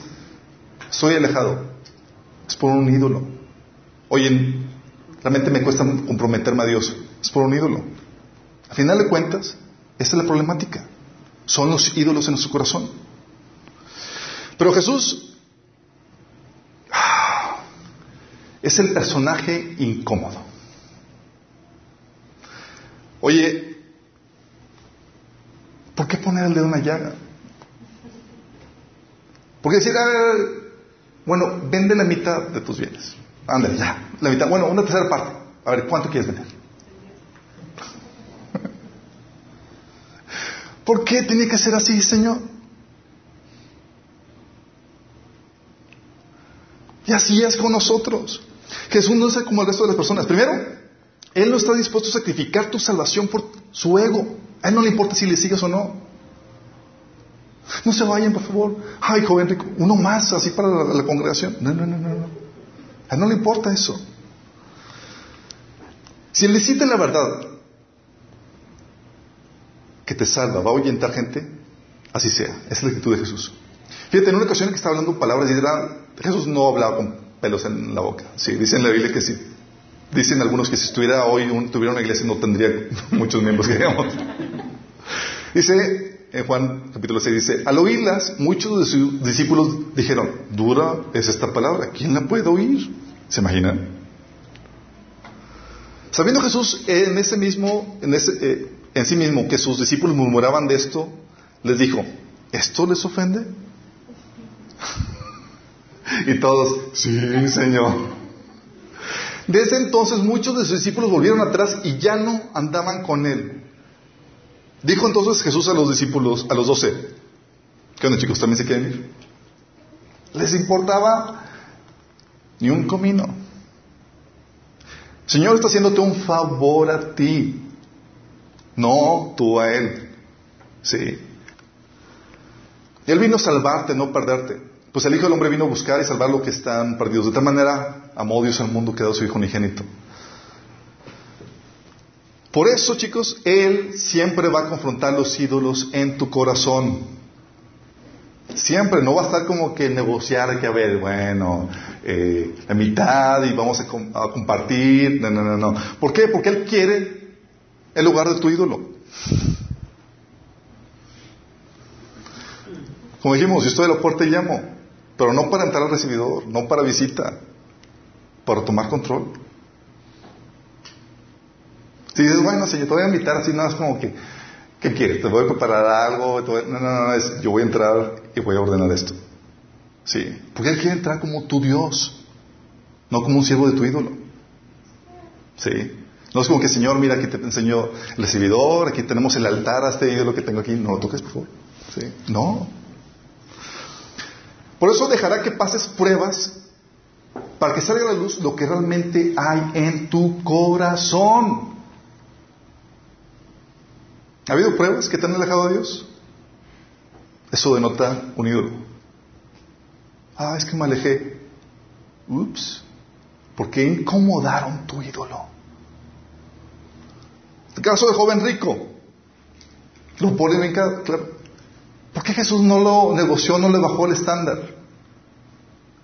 A: soy alejado. Es por un ídolo. Oye, Realmente me cuesta comprometerme a Dios. Es por un ídolo. A final de cuentas, esa es la problemática. Son los ídolos en nuestro corazón. Pero Jesús ah, es el personaje incómodo. Oye, ¿por qué poner el dedo en la llaga? Porque decir, ah, bueno, vende la mitad de tus bienes. Ándale, ya. La mitad, bueno, una tercera parte. A ver, ¿cuánto quieres vender? *laughs* ¿Por qué tiene que ser así, Señor? Y así es con nosotros. Jesús no es como el resto de las personas. Primero, Él no está dispuesto a sacrificar tu salvación por su ego. A Él no le importa si le sigues o no. No se vayan, por favor. Ay, joven rico, uno más así para la, la congregación. No, no, no, no. no. A él no le importa eso. Si él necesita la verdad que te salva, va a ahuyentar gente, así sea. Esa es la actitud de Jesús. Fíjate, en una ocasión que estaba hablando palabras y era, Jesús no hablaba con pelos en la boca. Sí, dice en la Biblia que sí. Dicen algunos que si estuviera hoy, tuviera una iglesia, no tendría *laughs* muchos miembros, digamos. Dice en Juan capítulo 6, dice, al oírlas, muchos de sus discípulos dijeron, dura es esta palabra, ¿quién la puede oír? ¿Se imaginan? Sabiendo Jesús en ese mismo, en, ese, eh, en sí mismo, que sus discípulos murmuraban de esto, les dijo, ¿esto les ofende? *laughs* y todos, sí, Señor. Desde entonces muchos de sus discípulos volvieron atrás y ya no andaban con él. Dijo entonces Jesús a los discípulos, a los doce, ¿qué onda chicos? ¿También se quieren ir? Les importaba ni un comino. Señor está haciéndote un favor a ti, no tú a Él. Sí. Él vino a salvarte, no perderte. Pues el Hijo del Hombre vino a buscar y salvar lo que están perdidos. De tal manera amó Dios al mundo que ha su Hijo unigénito. Por eso, chicos, Él siempre va a confrontar los ídolos en tu corazón. Siempre, no va a estar como que negociar, que a ver, bueno, eh, la mitad y vamos a, a, compartir. No, no, no, no. ¿Por qué? Porque Él quiere el lugar de tu ídolo. Como dijimos, yo estoy a la puerta y llamo, pero no para entrar al recibidor, no para visita, para tomar control. Si dices, bueno, Señor, te voy a invitar así, nada más como que, ¿qué quieres? ¿Te voy a preparar algo? No, no, no, no, es, yo voy a entrar y voy a ordenar esto. Sí, porque Él quiere entrar como tu Dios, no como un siervo de tu ídolo. Sí. No es como que, Señor, mira, aquí te enseño el recibidor, aquí tenemos el altar a este ídolo que tengo aquí, no lo toques, por favor. Sí. No. Por eso dejará que pases pruebas para que salga a la luz lo que realmente hay en tu corazón. ¿Ha habido pruebas que te han alejado a Dios? Eso denota un ídolo. Ah, es que me alejé. Ups. ¿Por qué incomodaron tu ídolo? El caso de joven rico. Lo pone bien claro. ¿Por qué Jesús no lo negoció, no le bajó el estándar?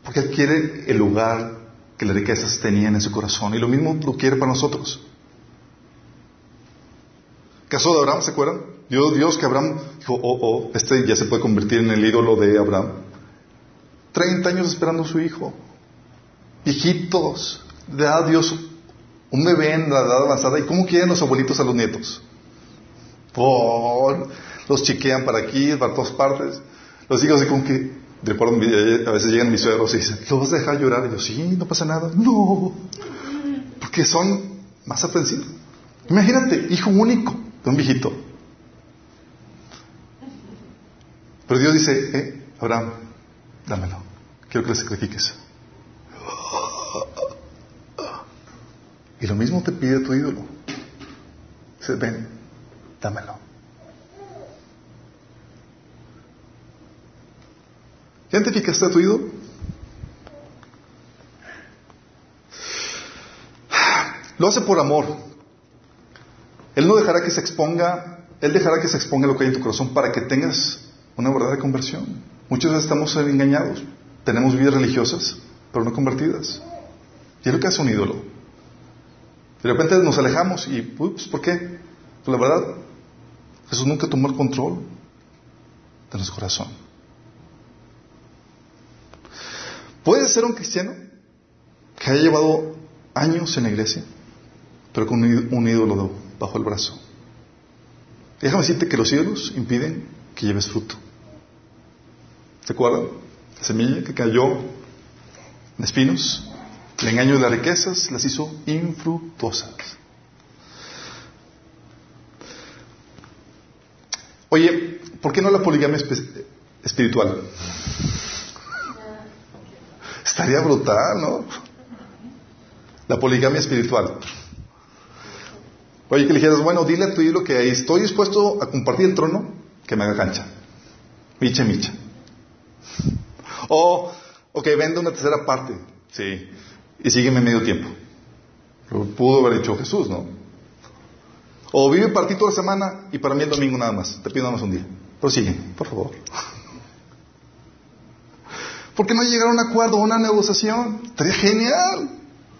A: Porque Él quiere el lugar que las riquezas tenían en su corazón. Y lo mismo lo quiere para nosotros. Caso de Abraham, ¿se acuerdan? Dios, Dios que Abraham dijo, oh, oh, este ya se puede convertir en el ídolo de Abraham. Treinta años esperando a su hijo. Viejitos. Le da a Dios un bebé en la edad avanzada. ¿Y cómo quieren los abuelitos a los nietos? Por, los chiquean para aquí, para todas partes. Los hijos así como que, a veces llegan mis suegros y dicen, ¿lo vas a dejar llorar? Y yo, sí, no pasa nada. No. Porque son más aprensivos. Imagínate, hijo único de un viejito. Pero Dios dice, eh, Abraham, dámelo. Quiero que le sacrifiques. Y lo mismo te pide tu ídolo. Dice, ven, dámelo. ¿Ya identificaste a tu ídolo? Lo hace por amor. Él no dejará que se exponga, Él dejará que se exponga lo que hay en tu corazón para que tengas una verdadera conversión. Muchas veces estamos engañados. Tenemos vidas religiosas, pero no convertidas. Y es lo que hace un ídolo. De repente nos alejamos y, ups, ¿por qué? Pues la verdad, Jesús nunca tomó el control de nuestro corazón. Puedes ser un cristiano que haya llevado años en la iglesia, pero con un ídolo bajo el brazo. Déjame decirte que los ídolos impiden que lleves fruto. ¿Se acuerdan? La semilla que cayó en espinos, el engaño de las riquezas las hizo infructuosas. Oye, ¿por qué no la poligamia espiritual? Estaría brutal, ¿no? La poligamia espiritual. Oye, que le dijeras, bueno, dile a tu hilo que estoy dispuesto a compartir el trono, que me haga cancha. Micha, micha. O, ok, vende una tercera parte, sí, y sígueme medio tiempo. Lo pudo haber dicho Jesús, ¿no? O vive para ti toda la semana y para mí el domingo nada más. Te pido nada más un día. Pero sigue, por favor. ¿Por qué no llegar a un acuerdo, a una negociación? Estaría genial.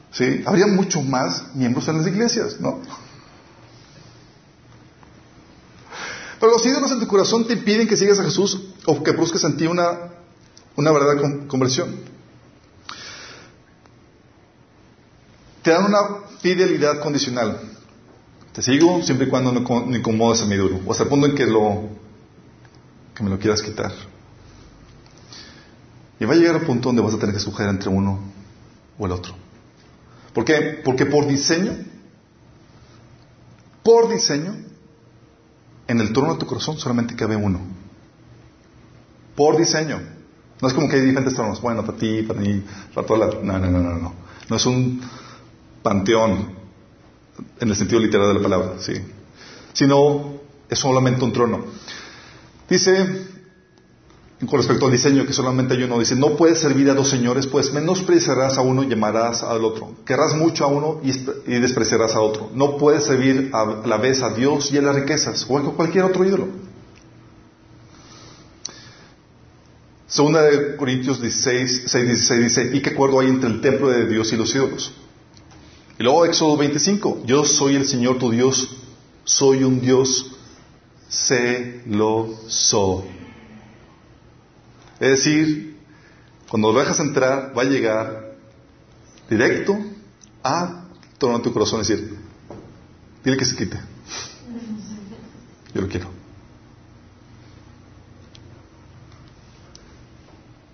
A: ¿Sí? Habría mucho más miembros en las iglesias, ¿no? Pero los ídolos en tu corazón te impiden que sigas a Jesús o que busques en ti una, una verdadera conversión. te dan una fidelidad condicional. Te sigo siempre y cuando no incomodes a mi duro, o hasta el punto en que lo que me lo quieras quitar. Y va a llegar al punto donde vas a tener que escoger entre uno o el otro. ¿Por qué? Porque por diseño, por diseño, en el trono de tu corazón solamente cabe uno. Por diseño. No es como que hay diferentes tronos. Bueno, para ti, para mí, para toda la... No, no, no, no, no. No es un panteón en el sentido literal de la palabra, sí. Sino es solamente un trono. Dice con respecto al diseño, que solamente hay uno, dice, no puedes servir a dos señores, pues menospreciarás a uno y llamarás al otro. Querrás mucho a uno y, despreciarás a otro. No puedes servir a la vez a Dios y a las riquezas, o a cualquier otro ídolo. Segunda de Corintios 16, 6, 16 dice, ¿y qué acuerdo hay entre el templo de Dios y los ídolos? Y luego Éxodo 25, yo soy el Señor tu Dios, soy un Dios celoso. Es decir, cuando lo dejas entrar, va a llegar directo a tornar tu corazón y decir, dile que se quite. Yo lo quiero.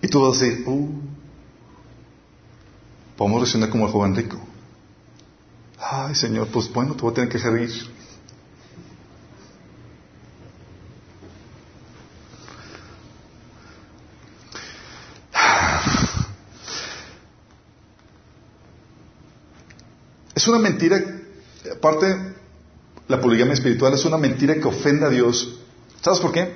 A: Y tú vas a decir, uh, podemos reaccionar como el joven rico. Ay, Señor, pues bueno, te voy a tener que dejar. Es una mentira, aparte, la poligamia espiritual es una mentira que ofende a Dios. ¿Sabes por qué?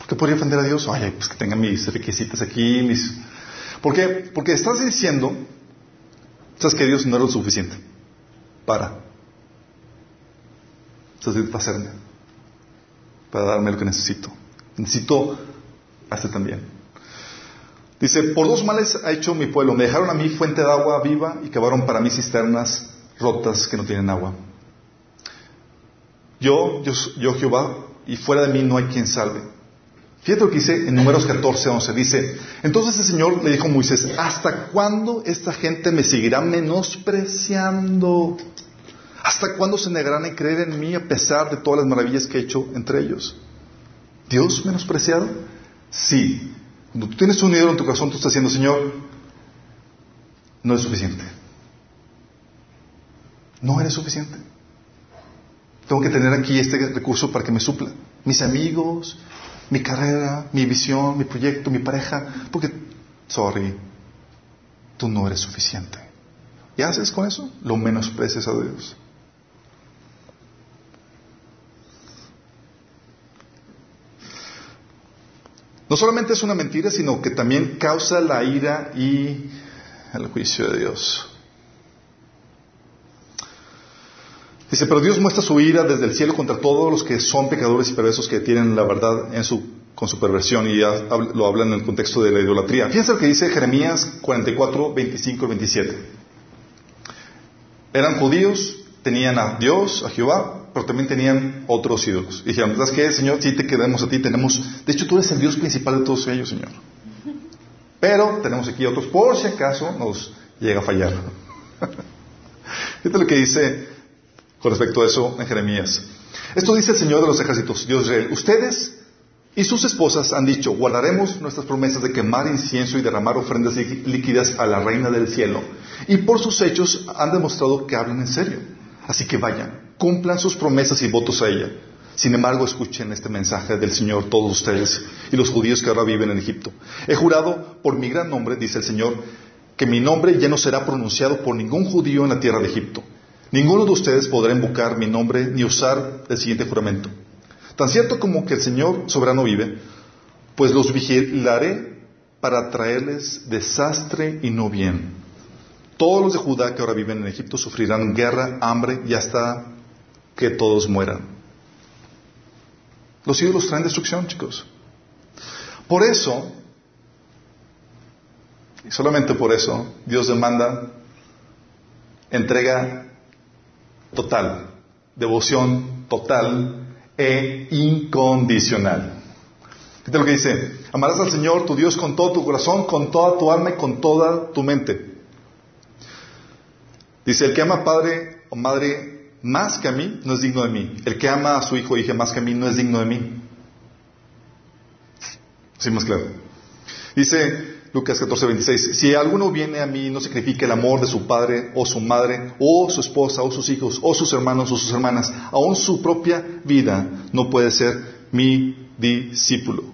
A: ¿Por qué podría ofender a Dios? Ay, pues que tenga mis requisitos aquí, mis... ¿Por qué? Porque estás diciendo, sabes que Dios no es lo suficiente para satisfacerme, para darme lo que necesito. Necesito hacer también. Dice, por dos males ha hecho mi pueblo. Me dejaron a mí fuente de agua viva y cavaron para mí cisternas rotas que no tienen agua. Yo, yo, yo Jehová, y fuera de mí no hay quien salve. Fíjate lo que dice en números 14, 11. Dice, entonces el Señor le dijo a Moisés, ¿hasta cuándo esta gente me seguirá menospreciando? ¿Hasta cuándo se negarán a creer en mí a pesar de todas las maravillas que he hecho entre ellos? ¿Dios menospreciado? Sí, cuando tú tienes un ídolo en tu corazón, tú estás diciendo, Señor, no es suficiente. No eres suficiente. Tengo que tener aquí este recurso para que me supla. Mis amigos, mi carrera, mi visión, mi proyecto, mi pareja, porque, sorry, tú no eres suficiente. ¿Y haces con eso? Lo menosprecias a Dios. No solamente es una mentira, sino que también causa la ira y el juicio de Dios. Dice, pero Dios muestra su ira desde el cielo contra todos los que son pecadores y perversos que tienen la verdad en su, con su perversión y lo habla en el contexto de la idolatría. Fíjense lo que dice Jeremías 44, 25 y 27. Eran judíos, tenían a Dios, a Jehová, pero también tenían otros ídolos. Y dijeron, ¿sabes qué, Señor? Si te quedamos a ti, tenemos... De hecho, tú eres el Dios principal de todos ellos, Señor. Pero tenemos aquí otros, por si acaso nos llega a fallar. *laughs* Fíjate lo que dice con respecto a eso en Jeremías. Esto dice el Señor de los ejércitos, Dios de Israel. Ustedes y sus esposas han dicho, guardaremos nuestras promesas de quemar incienso y derramar ofrendas líquidas a la reina del cielo. Y por sus hechos han demostrado que hablan en serio. Así que vayan, cumplan sus promesas y votos a ella. Sin embargo, escuchen este mensaje del Señor todos ustedes y los judíos que ahora viven en Egipto. He jurado por mi gran nombre, dice el Señor, que mi nombre ya no será pronunciado por ningún judío en la tierra de Egipto. Ninguno de ustedes podrá invocar mi nombre ni usar el siguiente juramento. Tan cierto como que el Señor soberano vive, pues los vigilaré para traerles desastre y no bien. Todos los de Judá que ahora viven en Egipto sufrirán guerra, hambre y hasta que todos mueran. Los ídolos traen destrucción, chicos. Por eso, y solamente por eso, Dios demanda entrega total, devoción total e incondicional. Fíjate lo que dice, amarás al Señor tu Dios con todo tu corazón, con toda tu alma y con toda tu mente. Dice, el que ama padre o madre más que a mí no es digno de mí. El que ama a su hijo o hija más que a mí no es digno de mí. Sí, más claro. Dice Lucas 14, 26, si alguno viene a mí y no sacrifica el amor de su padre o su madre o su esposa o sus hijos o sus hermanos o sus hermanas, aún su propia vida, no puede ser mi discípulo.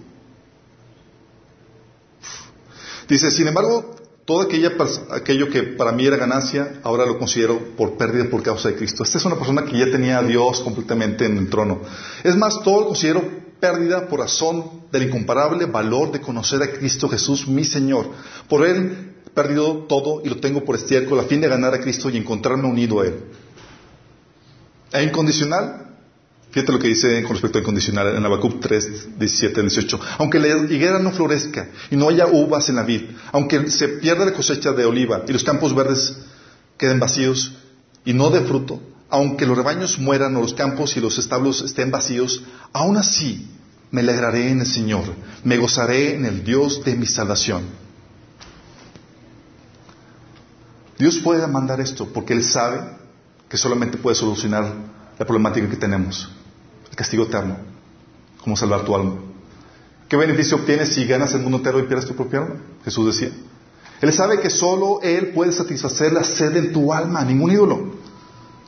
A: Dice, sin embargo, todo aquello que para mí era ganancia, ahora lo considero por pérdida por causa de Cristo. Esta es una persona que ya tenía a Dios completamente en el trono. Es más, todo lo considero pérdida por razón del incomparable valor de conocer a Cristo Jesús, mi Señor. Por Él he perdido todo y lo tengo por estiércol a fin de ganar a Cristo y encontrarme unido a Él. ¿E incondicional? Fíjate lo que dice con respecto a incondicional en Habacuc 3, 17 18. Aunque la higuera no florezca y no haya uvas en la vid, aunque se pierda la cosecha de oliva y los campos verdes queden vacíos y no dé fruto, aunque los rebaños mueran o los campos y los establos estén vacíos, aún así me alegraré en el Señor, me gozaré en el Dios de mi salvación. Dios puede mandar esto porque Él sabe que solamente puede solucionar la problemática que tenemos, castigo eterno, como salvar tu alma. ¿Qué beneficio obtienes si ganas el mundo entero y pierdes tu propia alma? Jesús decía. Él sabe que solo Él puede satisfacer la sed en tu alma, ningún ídolo.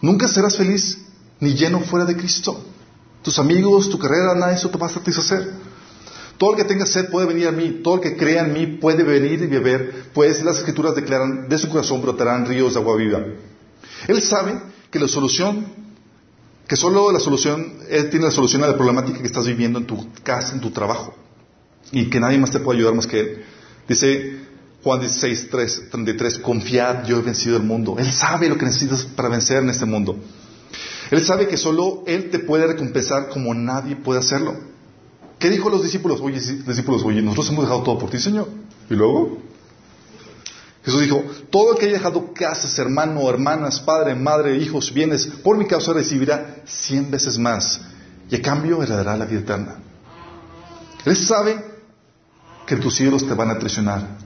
A: Nunca serás feliz ni lleno fuera de Cristo. Tus amigos, tu carrera, nada de eso te va a satisfacer. Todo el que tenga sed puede venir a mí, todo el que crea en mí puede venir y beber, pues las escrituras declaran, de su corazón brotarán ríos de agua viva. Él sabe que la solución, que solo la solución, Él tiene la solución a la problemática que estás viviendo en tu casa, en tu trabajo, y que nadie más te puede ayudar más que Él. Dice Juan 16, 33, confiad, yo he vencido el mundo. Él sabe lo que necesitas para vencer en este mundo. Él sabe que solo Él te puede recompensar como nadie puede hacerlo. ¿Qué dijo los discípulos? Oye, discípulos, oye, nosotros hemos dejado todo por ti, Señor. ¿Y luego? Jesús dijo, todo el que haya dejado casas, hermano, hermanas, padre, madre, hijos, bienes, por mi causa recibirá cien veces más y a cambio heredará la vida eterna. Él sabe que tus ídolos te van a traicionar,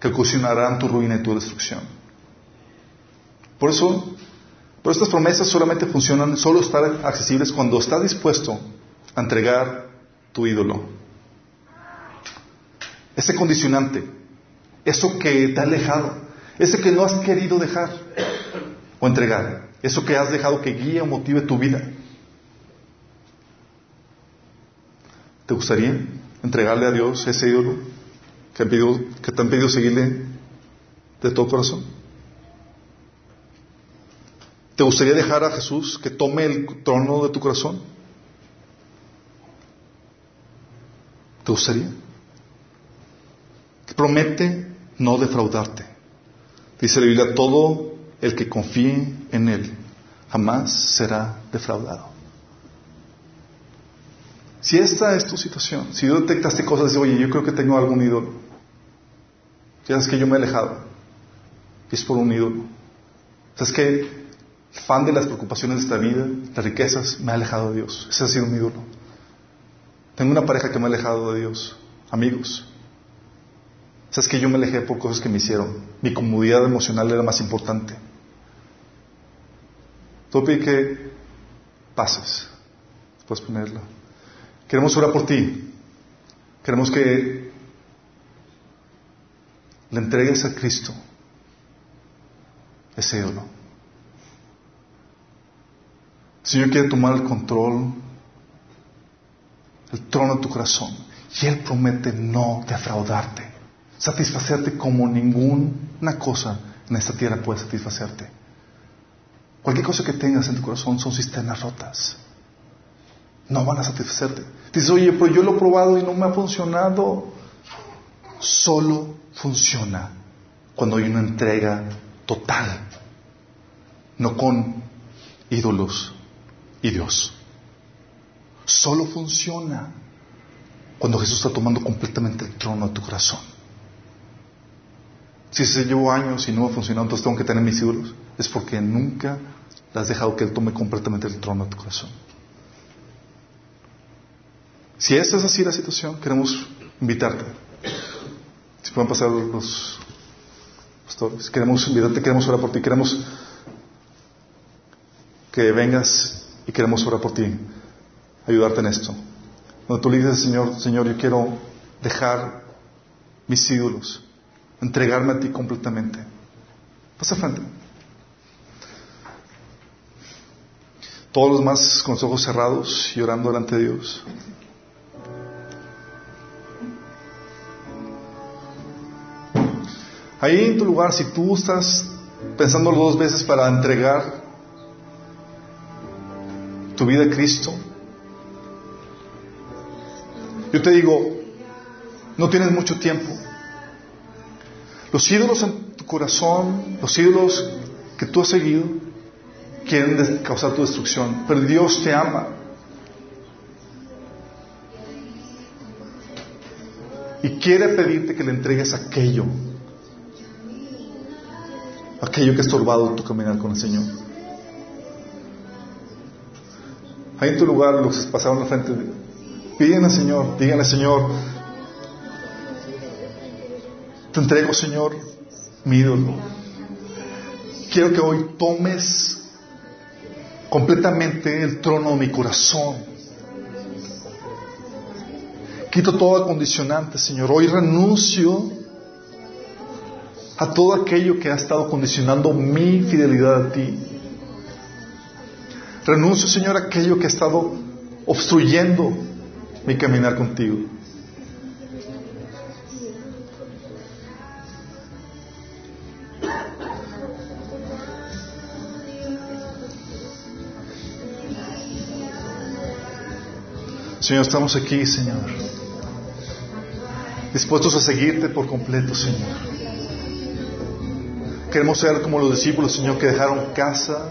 A: que ocasionarán tu ruina y tu destrucción. Por eso pero estas promesas solamente funcionan, solo están accesibles cuando estás dispuesto a entregar tu ídolo. Ese condicionante, eso que te ha alejado, ese que no has querido dejar o entregar, eso que has dejado que guíe o motive tu vida. ¿Te gustaría entregarle a Dios ese ídolo que, que te han pedido seguirle de todo corazón? ¿Te gustaría dejar a Jesús que tome el trono de tu corazón? ¿Te gustaría? Promete no defraudarte. Dice la Biblia, todo el que confíe en Él jamás será defraudado. Si esta es tu situación, si tú detectaste cosas de, oye, yo creo que tengo algún ídolo, ya sabes que yo me he alejado, es por un ídolo. ¿Sabes que fan de las preocupaciones de esta vida, las riquezas, me ha alejado de Dios. Ese ha sido mi ídolo. Tengo una pareja que me ha alejado de Dios, amigos. Sabes que yo me alejé por cosas que me hicieron. Mi comodidad emocional era más importante. Tú pide que pases. Puedes ponerla. Queremos orar por ti. Queremos que le entregues a Cristo ese ídolo. Señor quiere tomar el control, el trono de tu corazón. Y Él promete no defraudarte, satisfacerte como ninguna cosa en esta tierra puede satisfacerte. Cualquier cosa que tengas en tu corazón son cisternas rotas. No van a satisfacerte. Dices, oye, pero yo lo he probado y no me ha funcionado. Solo funciona cuando hay una entrega total, no con ídolos, y Dios. Solo funciona cuando Jesús está tomando completamente el trono de tu corazón. Si se llevó años y no ha funcionado, entonces tengo que tener mis ídolos. Es porque nunca le has dejado que Él tome completamente el trono de tu corazón. Si esta es así la situación, queremos invitarte. Si pueden pasar los pastores, queremos invitarte, queremos orar por ti, queremos que vengas y queremos orar por ti, ayudarte en esto. Cuando tú le dices, Señor, Señor, yo quiero dejar mis ídolos, entregarme a ti completamente. Pasa frente. Todos los más con los ojos cerrados y orando delante de Dios. Ahí en tu lugar, si tú estás pensando dos veces para entregar tu vida a Cristo, yo te digo, no tienes mucho tiempo. Los ídolos en tu corazón, los ídolos que tú has seguido, quieren causar tu destrucción, pero Dios te ama. Y quiere pedirte que le entregues aquello, aquello que ha estorbado tu caminar con el Señor. Ahí en tu lugar, los que pasaron la frente, piden al Señor, díganle Señor, te entrego Señor mi ídolo. Quiero que hoy tomes completamente el trono de mi corazón. Quito todo acondicionante, Señor. Hoy renuncio a todo aquello que ha estado condicionando mi fidelidad a ti. Renuncio, Señor, a aquello que ha estado obstruyendo mi caminar contigo. Señor, estamos aquí, Señor. Dispuestos a seguirte por completo, Señor. Queremos ser como los discípulos, Señor, que dejaron casa,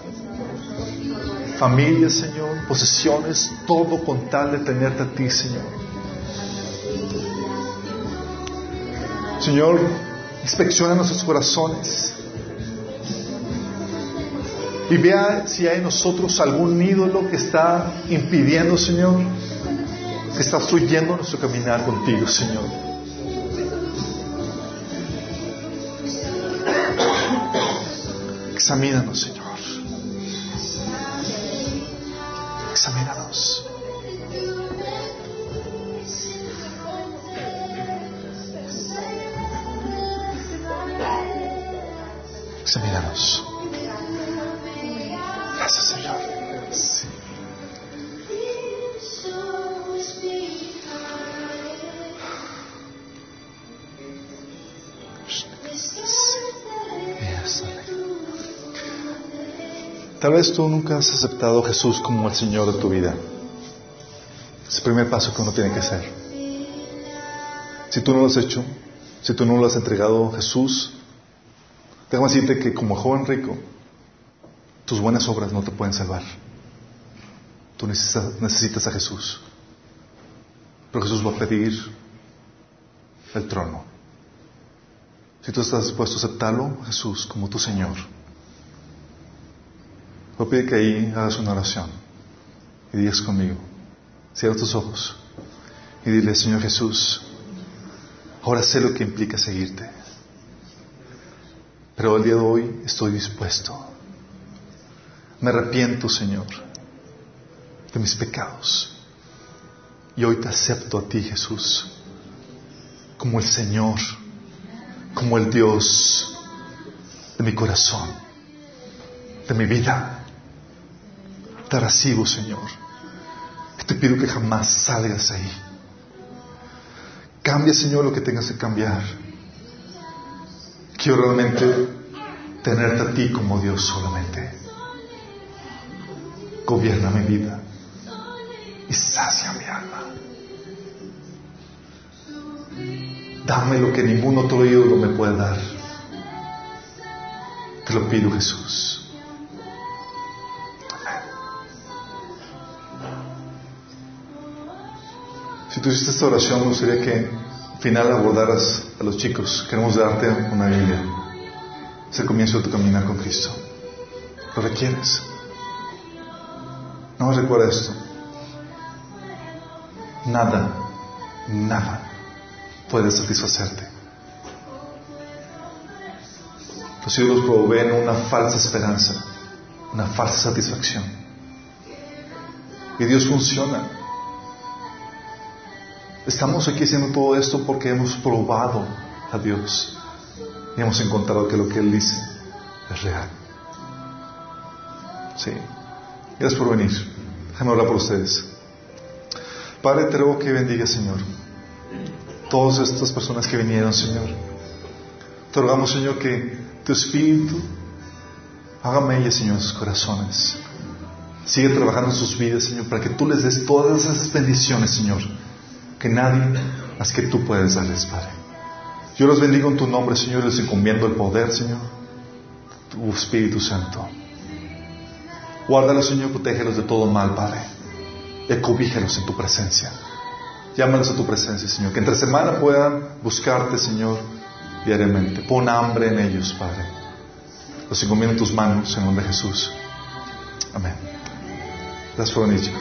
A: familia, Señor, posesiones, todo con tal de tenerte a ti, Señor. Señor, inspecciona nuestros corazones y vea si hay en nosotros algún ídolo que está impidiendo, Señor, que está obstruyendo nuestro caminar contigo, Señor. Examínanos, Señor. Examínanos. Examínanos. Tal vez tú nunca has aceptado a Jesús como el Señor de tu vida. Es el primer paso que uno tiene que hacer. Si tú no lo has hecho, si tú no lo has entregado a Jesús, déjame decirte que como joven rico, tus buenas obras no te pueden salvar. Tú necesitas, necesitas a Jesús. Pero Jesús va a pedir el trono. Si tú estás dispuesto a aceptarlo, Jesús, como tu Señor, voy a que ahí hagas una oración y digas conmigo, cierra tus ojos y dile, Señor Jesús, ahora sé lo que implica seguirte, pero el día de hoy estoy dispuesto. Me arrepiento, Señor, de mis pecados. Y hoy te acepto a ti, Jesús, como el Señor, como el Dios de mi corazón, de mi vida. Te recibo, Señor. Te pido que jamás salgas ahí. Cambia, Señor, lo que tengas que cambiar. Quiero realmente tenerte a ti como Dios solamente. Gobierna mi vida y sacia mi alma. Dame lo que ningún otro ídolo me puede dar. Te lo pido, Jesús. Si tú hiciste esta oración, me gustaría que al final abordaras a los chicos. Queremos darte una Biblia. Es el comienzo de tu caminar con Cristo. Lo requieres. No recuerda esto. Nada, nada puede satisfacerte. Los ídolos proveen una falsa esperanza. una falsa satisfacción. Y Dios funciona. Estamos aquí haciendo todo esto porque hemos probado a Dios y hemos encontrado que lo que Él dice es real. Sí. Gracias por venir. Déjame hablar por ustedes. Padre, te ruego que bendiga, Señor, todas estas personas que vinieron, Señor. Te rogamos, Señor, que tu Espíritu haga mella, Señor, en sus corazones. Sigue trabajando en sus vidas, Señor, para que tú les des todas esas bendiciones, Señor, que nadie más que tú puedes darles, Padre. Yo los bendigo en tu nombre, Señor, les encomiendo el poder, Señor, tu Espíritu Santo. Guárdalos, Señor, protégelos de todo mal, Padre. Y acobíjalos en tu presencia. Llámalos a tu presencia, Señor. Que entre semana puedan buscarte, Señor, diariamente. Pon hambre en ellos, Padre. Los encomiendo en tus manos, en nombre de Jesús. Amén. Gracias por venir.